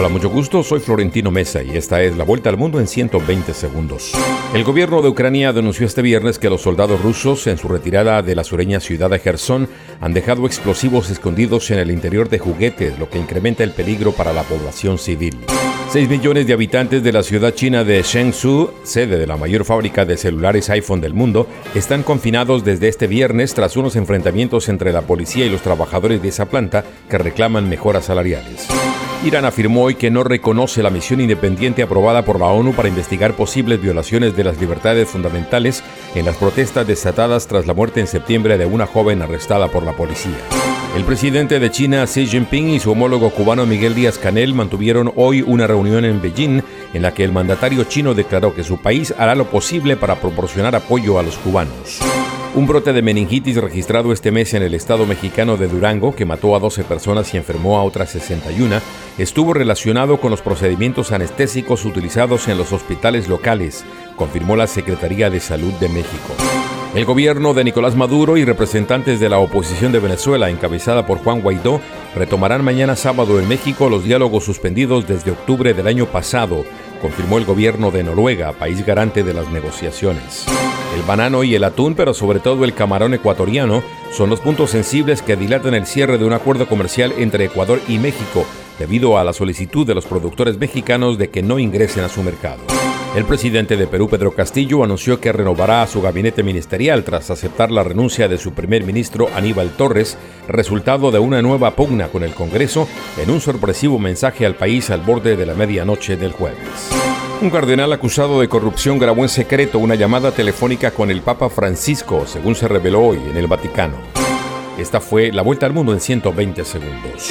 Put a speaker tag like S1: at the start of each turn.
S1: Hola, mucho gusto, soy Florentino Mesa y esta es la vuelta al mundo en 120 segundos. El gobierno de Ucrania denunció este viernes que los soldados rusos en su retirada de la sureña ciudad de Gerson han dejado explosivos escondidos en el interior de juguetes, lo que incrementa el peligro para la población civil. 6 millones de habitantes de la ciudad china de Shenzhou, sede de la mayor fábrica de celulares iPhone del mundo, están confinados desde este viernes tras unos enfrentamientos entre la policía y los trabajadores de esa planta que reclaman mejoras salariales. Irán afirmó hoy que no reconoce la misión independiente aprobada por la ONU para investigar posibles violaciones de las libertades fundamentales en las protestas desatadas tras la muerte en septiembre de una joven arrestada por la policía. El presidente de China, Xi Jinping, y su homólogo cubano Miguel Díaz Canel mantuvieron hoy una reunión en Beijing en la que el mandatario chino declaró que su país hará lo posible para proporcionar apoyo a los cubanos. Un brote de meningitis registrado este mes en el estado mexicano de Durango, que mató a 12 personas y enfermó a otras 61, estuvo relacionado con los procedimientos anestésicos utilizados en los hospitales locales, confirmó la Secretaría de Salud de México. El gobierno de Nicolás Maduro y representantes de la oposición de Venezuela, encabezada por Juan Guaidó, retomarán mañana sábado en México los diálogos suspendidos desde octubre del año pasado, confirmó el gobierno de Noruega, país garante de las negociaciones. El banano y el atún, pero sobre todo el camarón ecuatoriano, son los puntos sensibles que dilatan el cierre de un acuerdo comercial entre Ecuador y México, debido a la solicitud de los productores mexicanos de que no ingresen a su mercado. El presidente de Perú, Pedro Castillo, anunció que renovará su gabinete ministerial tras aceptar la renuncia de su primer ministro Aníbal Torres, resultado de una nueva pugna con el Congreso, en un sorpresivo mensaje al país al borde de la medianoche del jueves. Un cardenal acusado de corrupción grabó en secreto una llamada telefónica con el Papa Francisco, según se reveló hoy en el Vaticano. Esta fue la vuelta al mundo en 120 segundos.